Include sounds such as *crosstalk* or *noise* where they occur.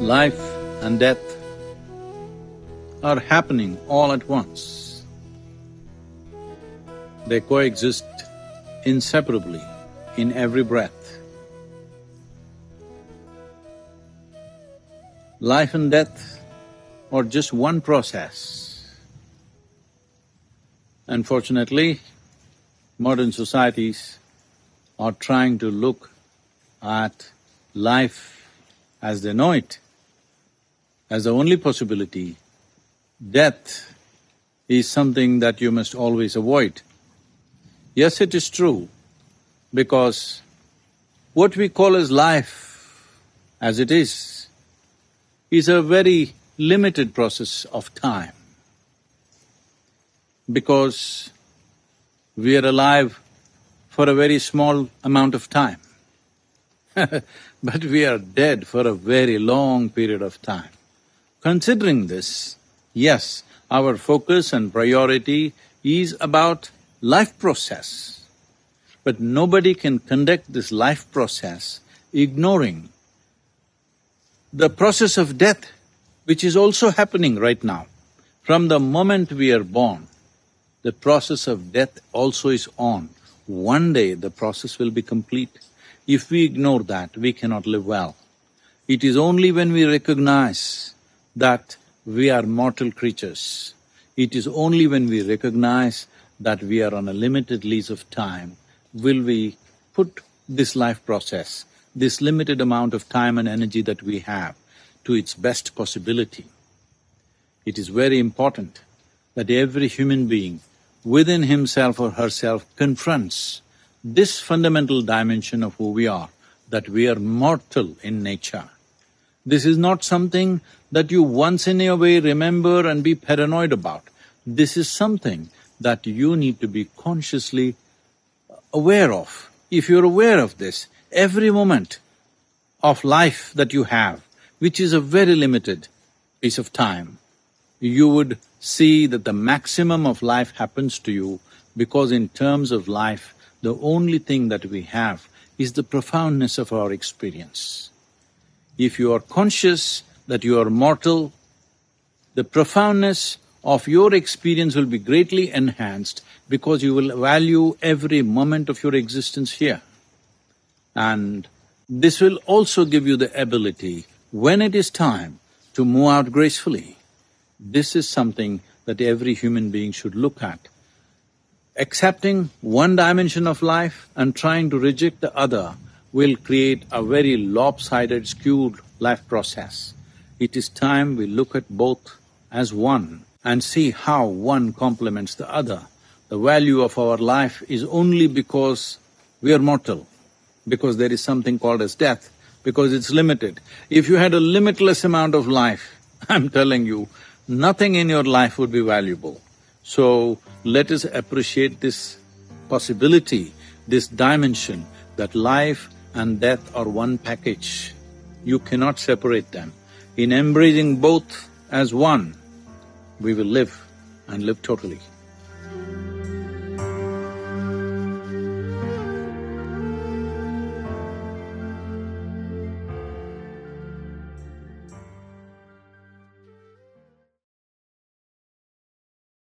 life and death are happening all at once. They coexist inseparably in every breath. Life and death are just one process. Unfortunately, modern societies are trying to look at life as they know it as the only possibility, death is something that you must always avoid. Yes, it is true, because what we call as life, as it is, is a very limited process of time. Because we are alive for a very small amount of time. *laughs* but we are dead for a very long period of time. Considering this, yes, our focus and priority is about life process. But nobody can conduct this life process ignoring the process of death, which is also happening right now. From the moment we are born, the process of death also is on. One day the process will be complete. If we ignore that, we cannot live well. It is only when we recognize that we are mortal creatures. It is only when we recognize that we are on a limited lease of time will we put this life process, this limited amount of time and energy that we have to its best possibility. It is very important that every human being within himself or herself confronts this fundamental dimension of who we are, that we are mortal in nature. This is not something that you once in a way remember and be paranoid about. This is something that you need to be consciously aware of. If you're aware of this, every moment of life that you have, which is a very limited piece of time, you would see that the maximum of life happens to you because in terms of life, the only thing that we have is the profoundness of our experience. If you are conscious that you are mortal, the profoundness of your experience will be greatly enhanced because you will value every moment of your existence here. And this will also give you the ability, when it is time, to move out gracefully. This is something that every human being should look at. Accepting one dimension of life and trying to reject the other will create a very lopsided, skewed life process. It is time we look at both as one and see how one complements the other. The value of our life is only because we are mortal, because there is something called as death, because it's limited. If you had a limitless amount of life, *laughs* I'm telling you, nothing in your life would be valuable. So, let us appreciate this possibility, this dimension that life and death are one package. You cannot separate them. In embracing both as one, we will live and live totally.